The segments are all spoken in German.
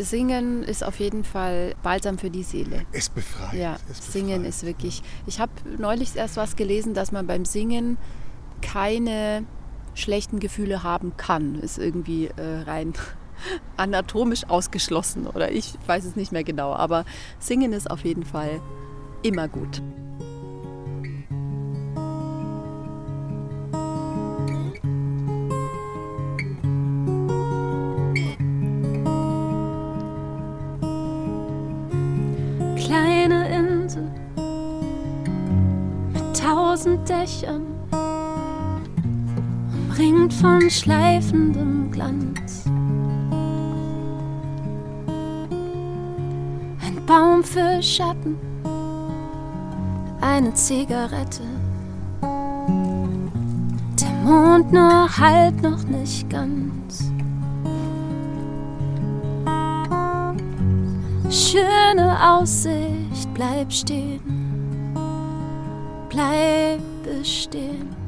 Singen ist auf jeden Fall balsam für die Seele. Es befreit. Ja, es befreit. Singen ist wirklich. Ich habe neulich erst was gelesen, dass man beim Singen keine schlechten Gefühle haben kann. Ist irgendwie äh, rein anatomisch ausgeschlossen oder ich weiß es nicht mehr genau. Aber Singen ist auf jeden Fall immer gut. Schleifendem Glanz. Ein Baum für Schatten, eine Zigarette. Der Mond nur halb noch nicht ganz. Schöne Aussicht, bleib stehen, bleibe stehen.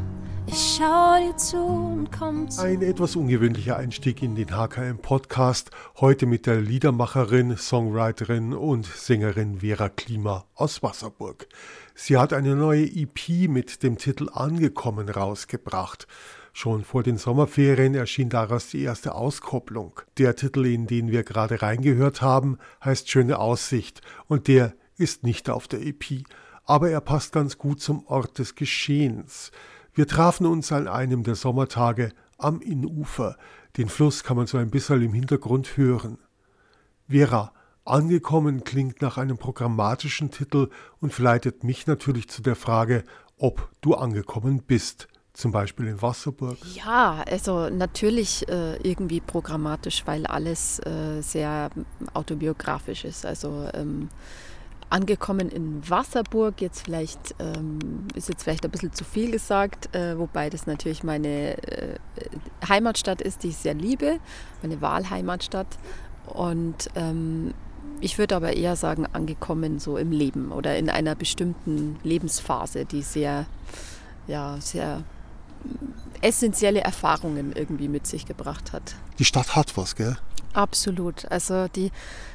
Ich schau dir zu und komm zu. Ein etwas ungewöhnlicher Einstieg in den HKM-Podcast. Heute mit der Liedermacherin, Songwriterin und Sängerin Vera Klima aus Wasserburg. Sie hat eine neue EP mit dem Titel Angekommen rausgebracht. Schon vor den Sommerferien erschien daraus die erste Auskopplung. Der Titel, in den wir gerade reingehört haben, heißt Schöne Aussicht und der ist nicht auf der EP, aber er passt ganz gut zum Ort des Geschehens. Wir trafen uns an einem der Sommertage am Innufer. Den Fluss kann man so ein bisschen im Hintergrund hören. Vera, angekommen klingt nach einem programmatischen Titel und verleitet mich natürlich zu der Frage, ob du angekommen bist zum Beispiel in Wasserburg? Ja, also natürlich äh, irgendwie programmatisch, weil alles äh, sehr autobiografisch ist. Also ähm, angekommen in Wasserburg, jetzt vielleicht ähm, ist jetzt vielleicht ein bisschen zu viel gesagt, äh, wobei das natürlich meine äh, Heimatstadt ist, die ich sehr liebe, meine Wahlheimatstadt. Und ähm, ich würde aber eher sagen, angekommen so im Leben oder in einer bestimmten Lebensphase, die sehr, ja, sehr essentielle Erfahrungen irgendwie mit sich gebracht hat. Die Stadt hat was, gell? Absolut. Also die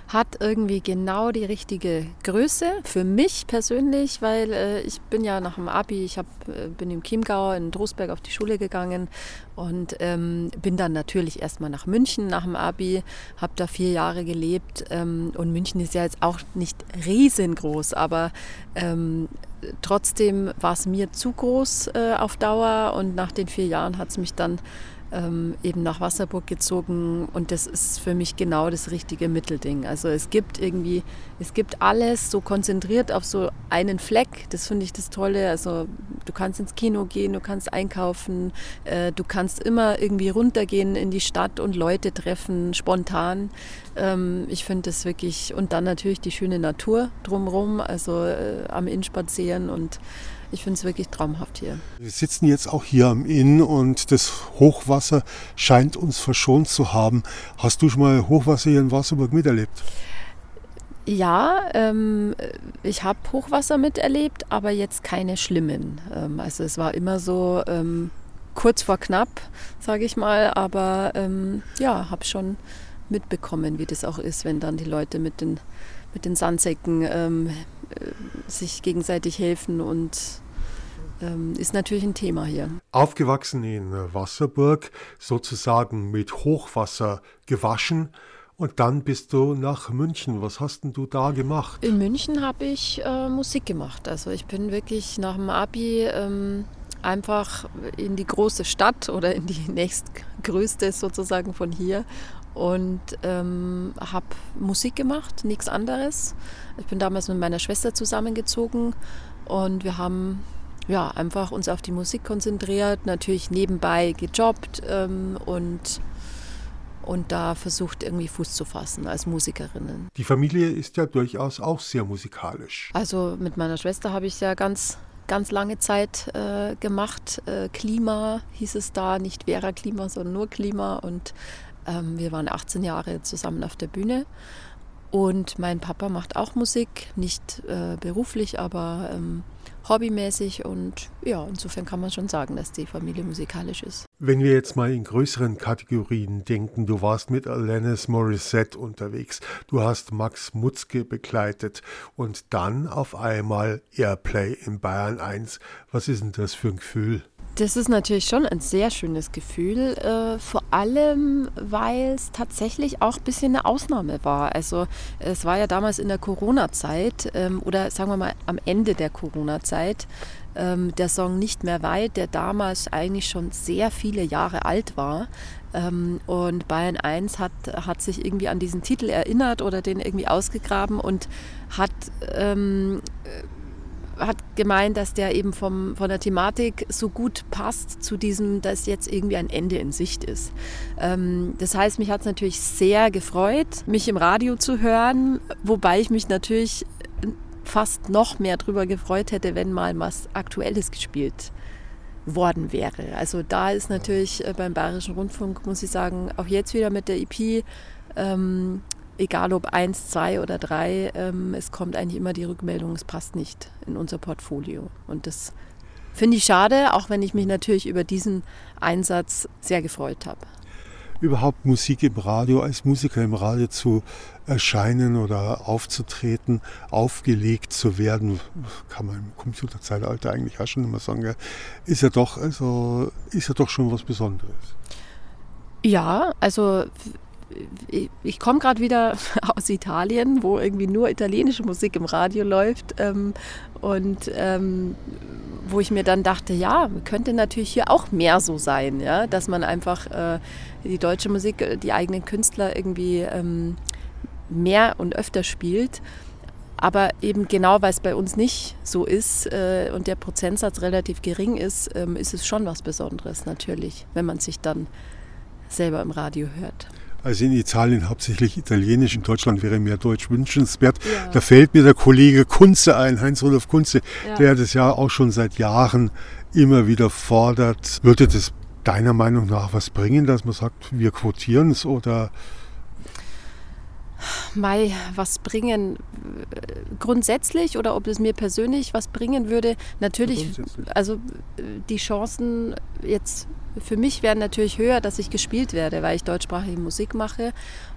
hat irgendwie genau die richtige Größe für mich persönlich, weil äh, ich bin ja nach dem Abi, ich hab, äh, bin im Chiemgau in Drosberg auf die Schule gegangen und ähm, bin dann natürlich erstmal nach München nach dem Abi, habe da vier Jahre gelebt ähm, und München ist ja jetzt auch nicht riesengroß, aber ähm, trotzdem war es mir zu groß äh, auf Dauer und nach den vier Jahren hat es mich dann ähm, eben nach Wasserburg gezogen und das ist für mich genau das richtige Mittelding. Also es gibt irgendwie, es gibt alles so konzentriert auf so einen Fleck, das finde ich das Tolle. Also du kannst ins Kino gehen, du kannst einkaufen, äh, du kannst immer irgendwie runtergehen in die Stadt und Leute treffen, spontan. Ähm, ich finde das wirklich, und dann natürlich die schöne Natur drumherum, also äh, am Inn spazieren und ich finde es wirklich traumhaft hier. Wir sitzen jetzt auch hier am Inn und das Hochwasser scheint uns verschont zu haben. Hast du schon mal Hochwasser hier in Wasserburg miterlebt? Ja, ähm, ich habe Hochwasser miterlebt, aber jetzt keine schlimmen. Ähm, also es war immer so ähm, kurz vor knapp, sage ich mal, aber ähm, ja, habe schon mitbekommen, wie das auch ist, wenn dann die Leute mit den, mit den Sandsäcken ähm, äh, sich gegenseitig helfen und ähm, ist natürlich ein Thema hier. Aufgewachsen in Wasserburg, sozusagen mit Hochwasser gewaschen. Und dann bist du nach München. Was hast denn du da gemacht? In München habe ich äh, Musik gemacht. Also ich bin wirklich nach dem Abi ähm, einfach in die große Stadt oder in die nächstgrößte sozusagen von hier und ähm, habe Musik gemacht, nichts anderes. Ich bin damals mit meiner Schwester zusammengezogen und wir haben ja, einfach uns auf die Musik konzentriert, natürlich nebenbei gejobbt ähm, und, und da versucht irgendwie Fuß zu fassen als Musikerinnen. Die Familie ist ja durchaus auch sehr musikalisch. Also mit meiner Schwester habe ich ja ganz ganz lange Zeit äh, gemacht. Äh, Klima hieß es da, nicht Vera Klima, sondern nur Klima. Und ähm, wir waren 18 Jahre zusammen auf der Bühne. Und mein Papa macht auch Musik, nicht äh, beruflich, aber ähm, hobbymäßig und ja, insofern kann man schon sagen, dass die Familie musikalisch ist. Wenn wir jetzt mal in größeren Kategorien denken, du warst mit Alanis Morissette unterwegs, du hast Max Mutzke begleitet und dann auf einmal Airplay in Bayern 1. Was ist denn das für ein Gefühl? Das ist natürlich schon ein sehr schönes Gefühl, äh, vor allem weil es tatsächlich auch ein bisschen eine Ausnahme war. Also es war ja damals in der Corona-Zeit ähm, oder sagen wir mal am Ende der Corona-Zeit ähm, der Song Nicht mehr weit, der damals eigentlich schon sehr viele Jahre alt war. Ähm, und Bayern 1 hat, hat sich irgendwie an diesen Titel erinnert oder den irgendwie ausgegraben und hat ähm, hat gemeint, dass der eben vom, von der Thematik so gut passt zu diesem, dass jetzt irgendwie ein Ende in Sicht ist. Ähm, das heißt, mich hat es natürlich sehr gefreut, mich im Radio zu hören, wobei ich mich natürlich fast noch mehr darüber gefreut hätte, wenn mal was Aktuelles gespielt worden wäre. Also da ist natürlich äh, beim Bayerischen Rundfunk, muss ich sagen, auch jetzt wieder mit der EP ähm, egal ob eins, zwei oder drei, ähm, es kommt eigentlich immer die Rückmeldung, es passt nicht in unser Portfolio. Und das finde ich schade, auch wenn ich mich natürlich über diesen Einsatz sehr gefreut habe. Überhaupt Musik im Radio, als Musiker im Radio zu erscheinen oder aufzutreten, aufgelegt zu werden, kann man im Computerzeitalter eigentlich auch schon immer sagen, ist ja doch, also, ist ja doch schon was Besonderes. Ja, also ich komme gerade wieder aus Italien, wo irgendwie nur italienische Musik im Radio läuft ähm, und ähm, wo ich mir dann dachte, ja, könnte natürlich hier auch mehr so sein, ja, dass man einfach äh, die deutsche Musik, äh, die eigenen Künstler irgendwie ähm, mehr und öfter spielt. Aber eben genau, weil es bei uns nicht so ist äh, und der Prozentsatz relativ gering ist, ähm, ist es schon was Besonderes natürlich, wenn man sich dann selber im Radio hört. Also in Italien hauptsächlich Italienisch, in Deutschland wäre mehr Deutsch wünschenswert. Ja. Da fällt mir der Kollege Kunze ein, Heinz-Rudolf Kunze, ja. der das ja auch schon seit Jahren immer wieder fordert. Würde das deiner Meinung nach was bringen, dass man sagt, wir quotieren es oder Mai, was bringen grundsätzlich oder ob es mir persönlich was bringen würde? Natürlich, also die Chancen jetzt für mich wären natürlich höher, dass ich gespielt werde, weil ich deutschsprachige Musik mache.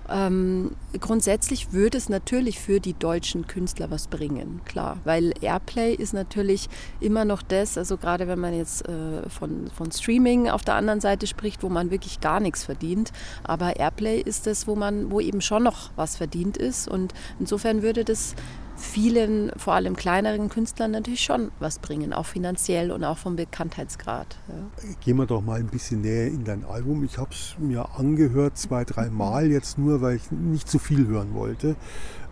Ähm, grundsätzlich würde es natürlich für die deutschen Künstler was bringen, klar, weil Airplay ist natürlich immer noch das, also gerade wenn man jetzt äh, von, von Streaming auf der anderen Seite spricht, wo man wirklich gar nichts verdient, aber Airplay ist das, wo man, wo eben schon noch was verdient ist. Und insofern würde das vielen, vor allem kleineren Künstlern natürlich schon was bringen, auch finanziell und auch vom Bekanntheitsgrad. Ja. Gehen wir doch mal ein bisschen näher in dein Album. Ich habe es mir angehört, zwei, drei Mal jetzt nur, weil ich nicht zu viel hören wollte,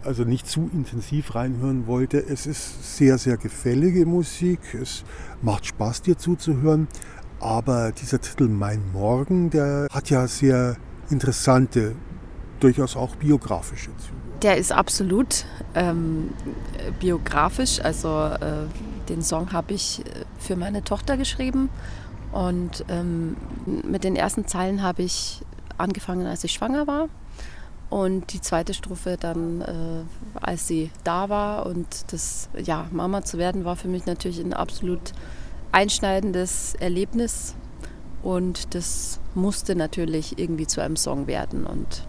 also nicht zu intensiv reinhören wollte. Es ist sehr, sehr gefällige Musik. Es macht Spaß, dir zuzuhören. Aber dieser Titel Mein Morgen, der hat ja sehr interessante, durchaus auch biografische Züge. Der ist absolut ähm, biografisch. Also äh, den Song habe ich äh, für meine Tochter geschrieben. Und ähm, mit den ersten Zeilen habe ich angefangen, als ich schwanger war. Und die zweite Strophe dann, äh, als sie da war. Und das, ja, Mama zu werden, war für mich natürlich ein absolut einschneidendes Erlebnis. Und das musste natürlich irgendwie zu einem Song werden. Und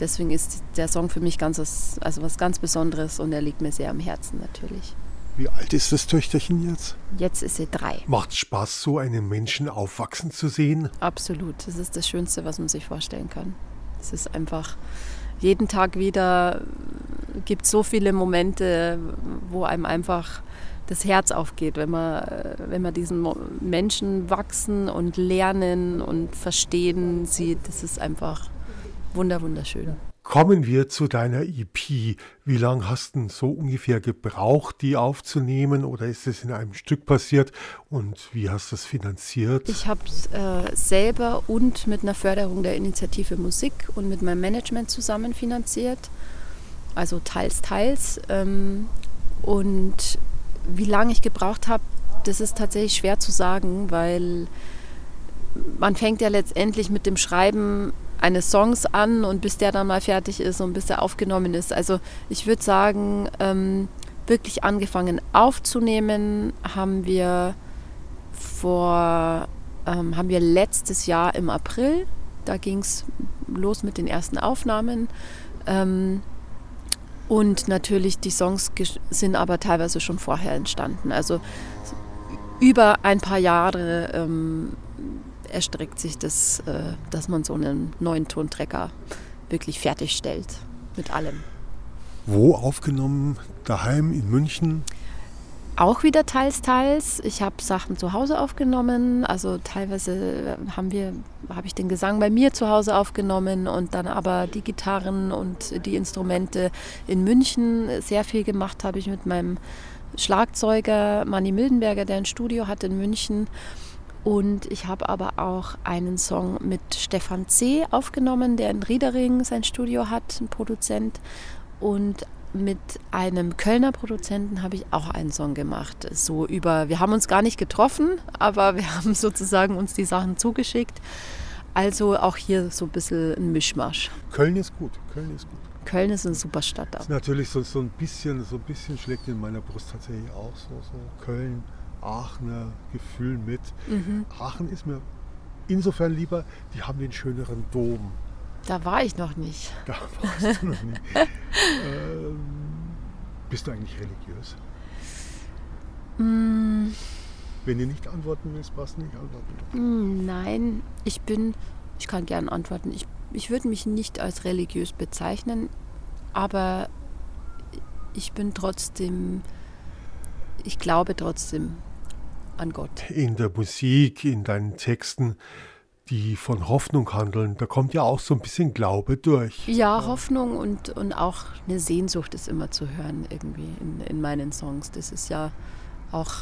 deswegen ist der Song für mich ganz was, also was ganz Besonderes und er liegt mir sehr am Herzen natürlich. Wie alt ist das Töchterchen jetzt? Jetzt ist sie drei. Macht Spaß, so einen Menschen aufwachsen zu sehen? Absolut. Das ist das Schönste, was man sich vorstellen kann. Es ist einfach jeden Tag wieder, gibt so viele Momente, wo einem einfach das Herz aufgeht, wenn man, wenn man diesen Menschen wachsen und lernen und verstehen sieht. Das ist einfach wunder, wunderschön. Kommen wir zu deiner EP. Wie lange hast du so ungefähr gebraucht, die aufzunehmen? Oder ist es in einem Stück passiert? Und wie hast du es finanziert? Ich habe es äh, selber und mit einer Förderung der Initiative Musik und mit meinem Management zusammen finanziert. Also teils, teils. Ähm, und wie lange ich gebraucht habe, das ist tatsächlich schwer zu sagen, weil man fängt ja letztendlich mit dem Schreiben eines Songs an und bis der dann mal fertig ist und bis er aufgenommen ist. Also ich würde sagen, ähm, wirklich angefangen aufzunehmen, haben wir vor, ähm, haben wir letztes Jahr im April. Da ging es los mit den ersten Aufnahmen. Ähm, und natürlich die Songs sind aber teilweise schon vorher entstanden. Also über ein paar Jahre ähm, erstreckt sich das, äh, dass man so einen neuen Tontrecker wirklich fertigstellt mit allem. Wo aufgenommen? Daheim in München? Auch wieder teils, teils. Ich habe Sachen zu Hause aufgenommen. Also teilweise haben wir, habe ich den Gesang bei mir zu Hause aufgenommen und dann aber die Gitarren und die Instrumente in München. Sehr viel gemacht habe ich mit meinem Schlagzeuger Manny Mildenberger, der ein Studio hat in München. Und ich habe aber auch einen Song mit Stefan C. aufgenommen, der in Riedering sein Studio hat, ein Produzent. Und mit einem Kölner Produzenten habe ich auch einen Song gemacht. So über, wir haben uns gar nicht getroffen, aber wir haben sozusagen uns die Sachen zugeschickt. Also auch hier so ein bisschen ein Mischmasch. Köln ist gut, Köln ist gut. Köln ist eine super Stadt. Das ist natürlich so, so, ein bisschen, so ein bisschen schlägt in meiner Brust tatsächlich auch so, so Köln, Aachener Gefühl mit. Mhm. Aachen ist mir insofern lieber, die haben den schöneren Dom. Da war ich noch nicht. Da warst du noch nicht. ähm, bist du eigentlich religiös? Mm. Wenn du nicht antworten willst, passt nicht antworten. Mm, nein, ich bin, ich kann gerne antworten. Ich, ich würde mich nicht als religiös bezeichnen, aber ich bin trotzdem, ich glaube trotzdem an Gott. In der Musik, in deinen Texten die von Hoffnung handeln, da kommt ja auch so ein bisschen Glaube durch. Ja, Hoffnung und, und auch eine Sehnsucht ist immer zu hören irgendwie in, in meinen Songs. Das ist ja auch,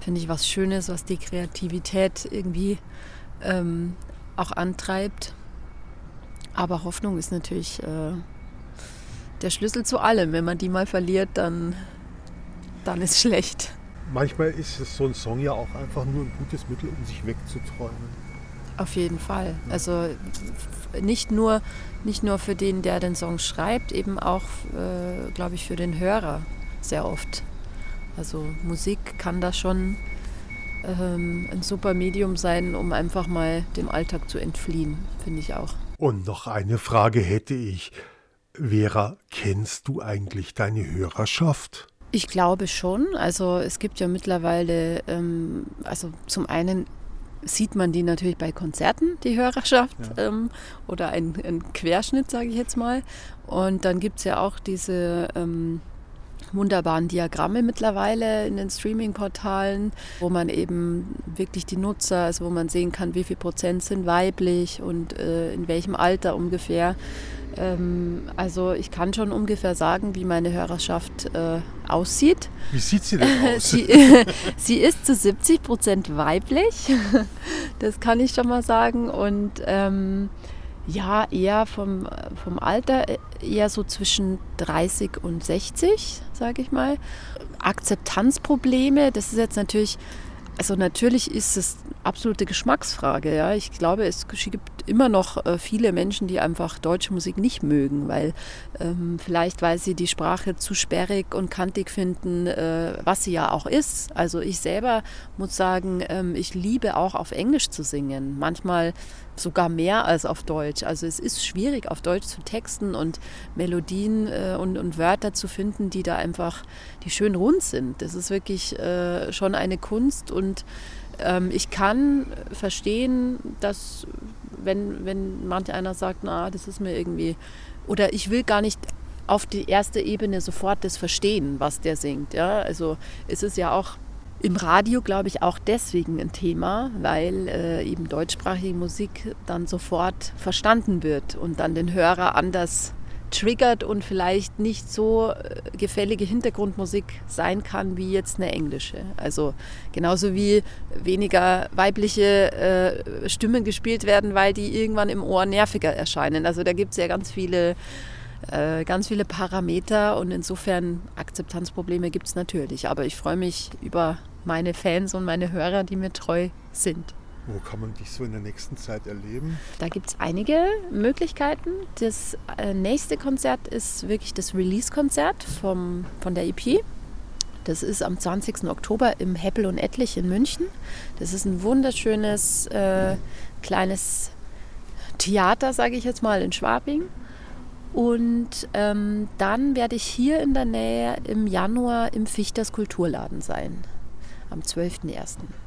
finde ich, was Schönes, was die Kreativität irgendwie ähm, auch antreibt. Aber Hoffnung ist natürlich äh, der Schlüssel zu allem. Wenn man die mal verliert, dann, dann ist schlecht. Manchmal ist es so ein Song ja auch einfach nur ein gutes Mittel, um sich wegzuträumen. Auf jeden Fall. Also nicht nur, nicht nur für den, der den Song schreibt, eben auch, äh, glaube ich, für den Hörer sehr oft. Also Musik kann da schon ähm, ein super Medium sein, um einfach mal dem Alltag zu entfliehen, finde ich auch. Und noch eine Frage hätte ich. Vera, kennst du eigentlich deine Hörerschaft? Ich glaube schon. Also es gibt ja mittlerweile, ähm, also zum einen sieht man die natürlich bei Konzerten, die Hörerschaft, ja. ähm, oder ein, Querschnitt, sage ich jetzt mal. Und dann gibt es ja auch diese ähm, wunderbaren Diagramme mittlerweile in den Streaming-Portalen, wo man eben wirklich die Nutzer, also wo man sehen kann, wie viel Prozent sind weiblich und äh, in welchem Alter ungefähr. Ähm, also ich kann schon ungefähr sagen, wie meine Hörerschaft äh, aussieht. Wie sieht sie denn aus? sie, sie, ist zu 70 Prozent weiblich, das kann ich schon mal sagen. Und ähm, ja, eher vom, vom Alter äh, eher so zwischen 30 und 60, sage ich mal. Akzeptanzprobleme, das ist jetzt natürlich also natürlich ist es absolute Geschmacksfrage. Ja. Ich glaube, es gibt immer noch äh, viele Menschen, die einfach deutsche Musik nicht mögen, weil ähm, vielleicht, weil sie die Sprache zu sperrig und kantig finden, äh, was sie ja auch ist. Also ich selber muss sagen, ähm, ich liebe auch auf Englisch zu singen. Manchmal sogar mehr als auf Deutsch. Also es ist schwierig, auf Deutsch zu texten und Melodien äh, und, und, Wörter zu finden, die da einfach, die schön rund sind. Das ist wirklich äh, schon eine Kunst und ähm, ich kann verstehen, dass wenn, wenn manch einer sagt, na, das ist mir irgendwie, oder ich will gar nicht auf die erste Ebene sofort das verstehen, was der singt. Ja? Also es ist ja auch im Radio, glaube ich, auch deswegen ein Thema, weil äh, eben deutschsprachige Musik dann sofort verstanden wird und dann den Hörer anders triggert und vielleicht nicht so äh, gefällige Hintergrundmusik sein kann wie jetzt eine englische. Also genauso wie weniger weibliche äh, Stimmen gespielt werden, weil die irgendwann im Ohr nerviger erscheinen. Also da gibt es ja ganz viele äh, ganz viele Parameter und insofern Akzeptanzprobleme gibt es natürlich. Aber ich freue mich über meine Fans und meine Hörer, die mir treu sind. Wo kann man dich so in der nächsten Zeit erleben? Da gibt es einige Möglichkeiten. Das äh, nächste Konzert ist wirklich das Release-Konzert von der EP. Das ist am 20. Oktober im Heppel und Etlich in München. Das ist ein wunderschönes äh, kleines Theater, sage ich jetzt mal, in Schwabing. Und ähm, dann werde ich hier in der Nähe im Januar im Fichters Kulturladen sein, am 12.01.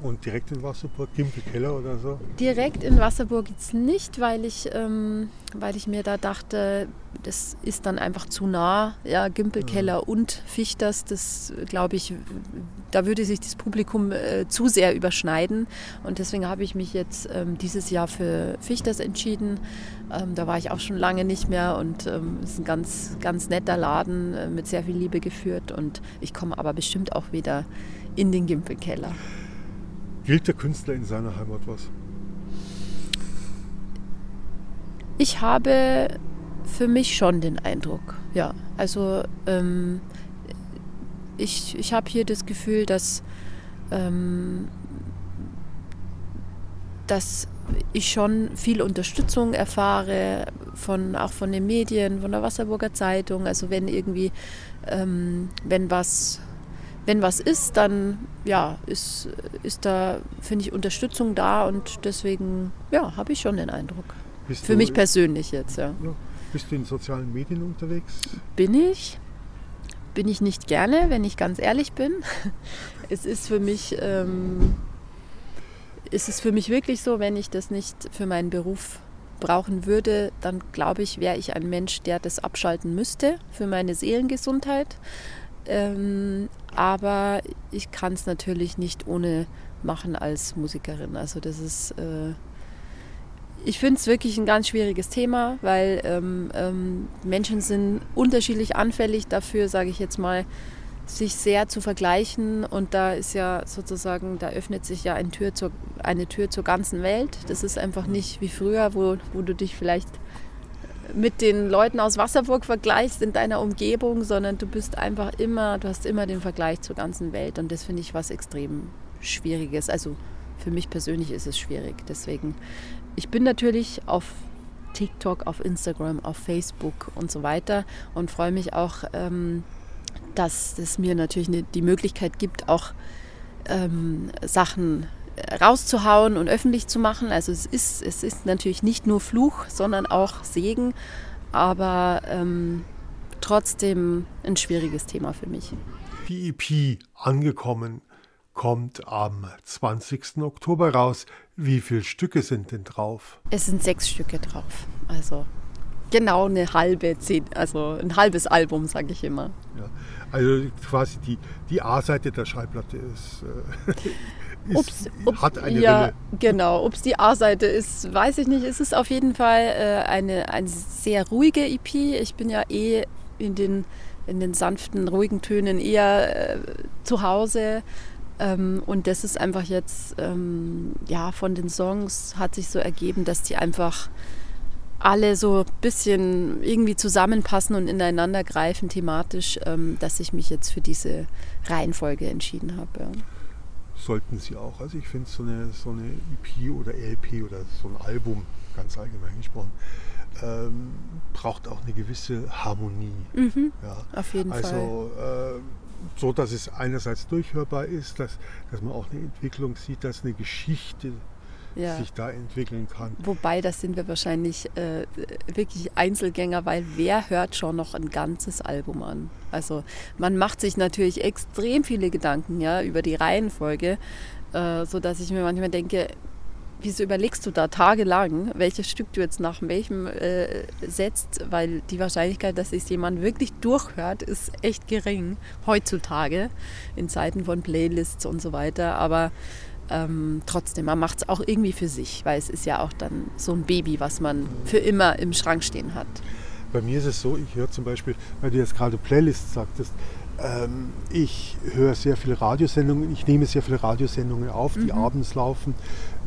Und direkt in Wasserburg, Gimpelkeller oder so? Direkt in Wasserburg jetzt nicht, weil ich, ähm, weil ich mir da dachte, das ist dann einfach zu nah. Ja, Gimpelkeller ja. und Fichters, das glaube ich, da würde sich das Publikum äh, zu sehr überschneiden. Und deswegen habe ich mich jetzt ähm, dieses Jahr für Fichters entschieden. Ähm, da war ich auch schon lange nicht mehr und es ähm, ist ein ganz, ganz netter Laden äh, mit sehr viel Liebe geführt. Und ich komme aber bestimmt auch wieder in den Gimpelkeller. Gilt der Künstler in seiner Heimat was? Ich habe für mich schon den Eindruck, ja. Also ähm, ich, ich habe hier das Gefühl, dass, ähm, dass ich schon viel Unterstützung erfahre, von, auch von den Medien, von der Wasserburger Zeitung. Also wenn irgendwie, ähm, wenn was wenn was ist, dann ja, ist, ist da, finde ich, Unterstützung da und deswegen, ja, habe ich schon den Eindruck. Bist Für mich persönlich jetzt, ja. ja. Bist du in sozialen Medien unterwegs? Bin ich. Bin ich nicht gerne, wenn ich ganz ehrlich bin. Es ist für mich, ähm, ist es für mich wirklich so, wenn ich das nicht für meinen Beruf brauchen würde, dann glaube ich, wäre ich ein Mensch, der das abschalten müsste für meine Seelengesundheit. Ähm, aber ich kann es natürlich nicht ohne machen als Musikerin. Also das ist, äh, ich finde es wirklich ein ganz schwieriges Thema, weil ähm, ähm, Menschen sind unterschiedlich anfällig dafür, sage ich jetzt mal, sich sehr zu vergleichen. Und da ist ja sozusagen, da öffnet sich ja eine Tür zur, eine Tür zur ganzen Welt. Das ist einfach nicht wie früher, wo, wo du dich vielleicht mit den Leuten aus Wasserburg vergleichst in deiner Umgebung, sondern du bist einfach immer, du hast immer den Vergleich zur ganzen Welt und das finde ich was extrem Schwieriges. Also für mich persönlich ist es schwierig. Deswegen, ich bin natürlich auf TikTok, auf Instagram, auf Facebook und so weiter und freue mich auch, ähm, dass es mir natürlich eine, die Möglichkeit gibt, auch ähm, Sachen rauszuhauen und öffentlich zu machen. Also es ist, es ist natürlich nicht nur Fluch, sondern auch Segen, aber ähm, trotzdem ein schwieriges Thema für mich. Die EP angekommen kommt am 20. Oktober raus. Wie viele Stücke sind denn drauf? Es sind sechs Stücke drauf. Also genau eine halbe, also ein halbes Album, sage ich immer. Ja, also quasi die, die A-Seite der Schallplatte ist. Äh, ist, ob's, hat eine ja, Rille. Genau, ob es die A-Seite ist, weiß ich nicht. Es ist auf jeden Fall äh, eine, eine sehr ruhige EP. Ich bin ja eh in den, in den sanften, ruhigen Tönen eher äh, zu Hause. Ähm, und das ist einfach jetzt, ähm, ja, von den Songs hat sich so ergeben, dass die einfach alle so ein bisschen irgendwie zusammenpassen und ineinander greifen thematisch, ähm, dass ich mich jetzt für diese Reihenfolge entschieden habe. Ja sollten sie auch. Also ich finde so eine, so eine EP oder LP oder so ein Album, ganz allgemein gesprochen, ähm, braucht auch eine gewisse Harmonie. Mhm, ja. Auf jeden also, Fall. Also äh, so, dass es einerseits durchhörbar ist, dass, dass man auch eine Entwicklung sieht, dass eine Geschichte ja. sich da entwickeln kann. Wobei, das sind wir wahrscheinlich äh, wirklich Einzelgänger, weil wer hört schon noch ein ganzes Album an? Also man macht sich natürlich extrem viele Gedanken ja, über die Reihenfolge, äh, sodass ich mir manchmal denke, wieso überlegst du da tagelang, welches Stück du jetzt nach welchem äh, setzt, weil die Wahrscheinlichkeit, dass es jemand wirklich durchhört, ist echt gering heutzutage in Zeiten von Playlists und so weiter. Aber ähm, trotzdem, man macht es auch irgendwie für sich, weil es ist ja auch dann so ein Baby, was man für immer im Schrank stehen hat. Bei mir ist es so, ich höre zum Beispiel, weil du jetzt gerade Playlists sagtest, ähm, ich höre sehr viele Radiosendungen, ich nehme sehr viele Radiosendungen auf, die mhm. abends laufen,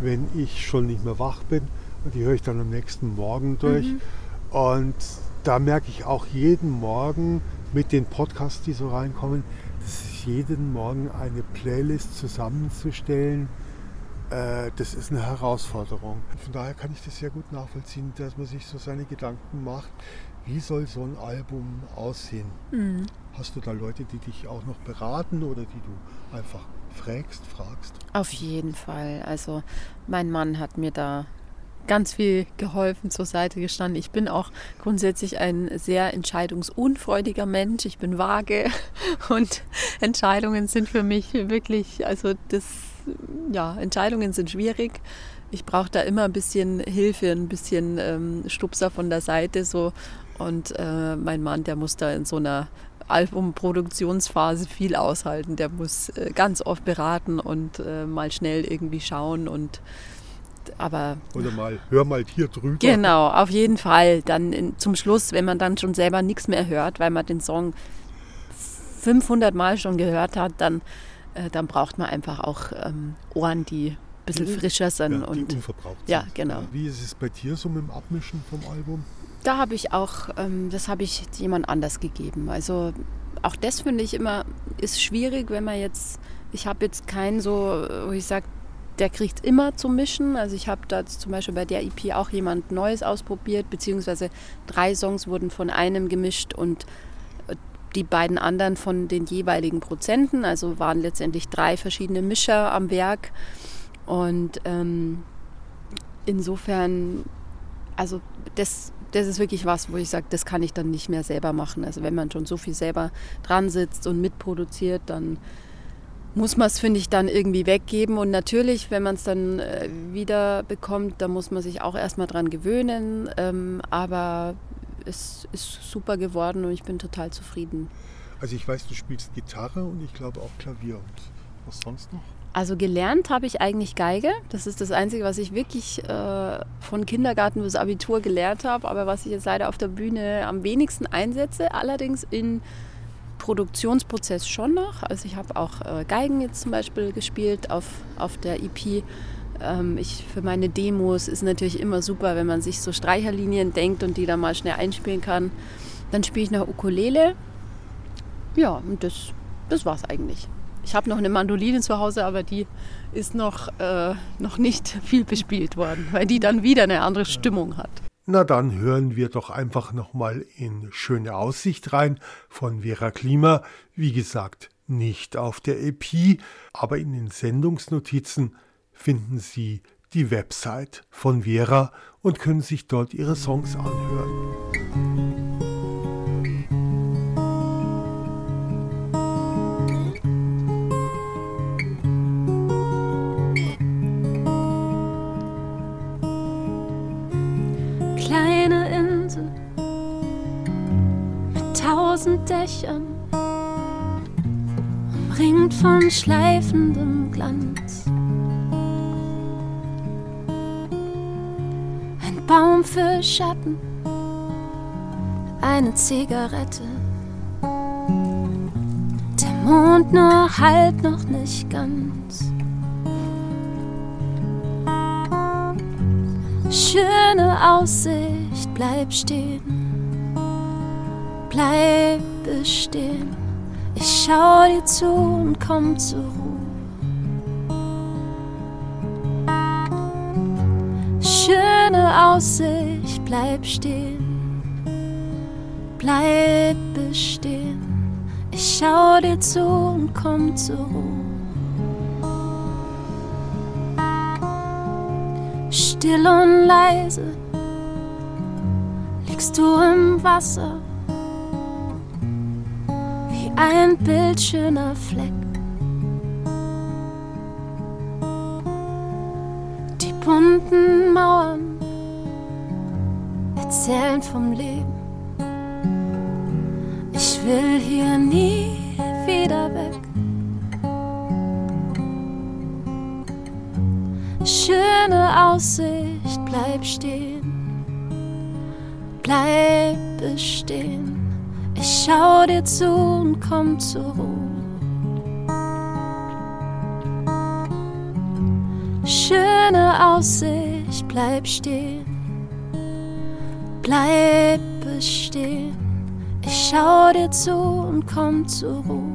wenn ich schon nicht mehr wach bin. Und die höre ich dann am nächsten Morgen durch. Mhm. Und da merke ich auch jeden Morgen mit den Podcasts, die so reinkommen, jeden Morgen eine Playlist zusammenzustellen, äh, das ist eine Herausforderung. Von daher kann ich das sehr gut nachvollziehen, dass man sich so seine Gedanken macht, Wie soll so ein Album aussehen? Mhm. Hast du da Leute, die dich auch noch beraten oder die du einfach fragst, fragst? Auf jeden Fall. Also mein Mann hat mir da ganz viel geholfen, zur Seite gestanden. Ich bin auch grundsätzlich ein sehr entscheidungsunfreudiger Mensch. Ich bin vage und Entscheidungen sind für mich wirklich, also das, ja, Entscheidungen sind schwierig. Ich brauche da immer ein bisschen Hilfe, ein bisschen ähm, Stupser von der Seite so. Und äh, mein Mann, der muss da in so einer Albumproduktionsphase viel aushalten. Der muss äh, ganz oft beraten und äh, mal schnell irgendwie schauen und aber oder mal hör mal hier drüber. Genau, auf jeden Fall. Dann in, zum Schluss, wenn man dann schon selber nichts mehr hört, weil man den Song 500 Mal schon gehört hat, dann, äh, dann braucht man einfach auch ähm, Ohren, die ein bisschen die, frischer sind ja, und unverbraucht sind. Ja, genau. Wie ist es bei dir so mit dem Abmischen vom Album? Da habe ich auch, ähm, das habe ich jemand anders gegeben. Also auch das finde ich immer ist schwierig, wenn man jetzt, ich habe jetzt keinen so, wo ich sage, der kriegt immer zum Mischen. Also ich habe da zum Beispiel bei der EP auch jemand Neues ausprobiert, beziehungsweise drei Songs wurden von einem gemischt und äh, die beiden anderen von den jeweiligen Prozenten. Also waren letztendlich drei verschiedene Mischer am Werk. Und ähm, insofern, also das, das ist wirklich was, wo ich sage, das kann ich dann nicht mehr selber machen. Also wenn man schon so viel selber dran sitzt und mitproduziert, dann muss man es, finde ich, dann irgendwie weggeben. Und natürlich, wenn man es dann äh, wieder bekommt, da muss man sich auch erstmal dran gewöhnen. Ähm, aber es ist super geworden und ich bin total zufrieden. Also ich weiß, du spielst Gitarre und ich glaube auch Klavier. Und was sonst noch? Also gelernt habe ich eigentlich Geige. Das ist das Einzige, was ich wirklich äh, von Kindergarten bis Abitur gelernt habe, aber was ich jetzt leider auf der Bühne am wenigsten einsetze. Allerdings in Produktionsprozess schon noch. Also ich habe auch äh, Geigen jetzt zum Beispiel gespielt auf, auf der EP. Ähm, ich, für meine Demos ist natürlich immer super, wenn man sich so Streicherlinien denkt und die dann mal schnell einspielen kann. Dann spiele ich noch Ukulele. Ja, und das, das war es eigentlich. Ich habe noch eine Mandoline zu Hause, aber die ist noch, äh, noch nicht viel bespielt worden, weil die dann wieder eine andere Stimmung hat. Na dann hören wir doch einfach nochmal in Schöne Aussicht rein von Vera Klima. Wie gesagt, nicht auf der EP, aber in den Sendungsnotizen finden Sie die Website von Vera und können sich dort ihre Songs anhören. Tausend Dächern, umringt von schleifendem Glanz. Ein Baum für Schatten, eine Zigarette. Der Mond nur halt noch nicht ganz. Schöne Aussicht, bleib stehen bleibe stehen. Ich schau dir zu und komm zur Ruhe. Schöne Aussicht, bleib stehen. Bleibe stehen. Ich schau dir zu und komm zur Ruhe. Still und leise liegst du im Wasser ein bildschöner Fleck. Die bunten Mauern erzählen vom Leben. Ich will hier nie wieder weg. Schöne Aussicht, bleib stehen, bleib bestehen. Ich schau dir zu und komm zur Ruhe. Schöne Aussicht, bleib stehen. Bleib bestehen. Ich schau dir zu und komm zur Ruhe.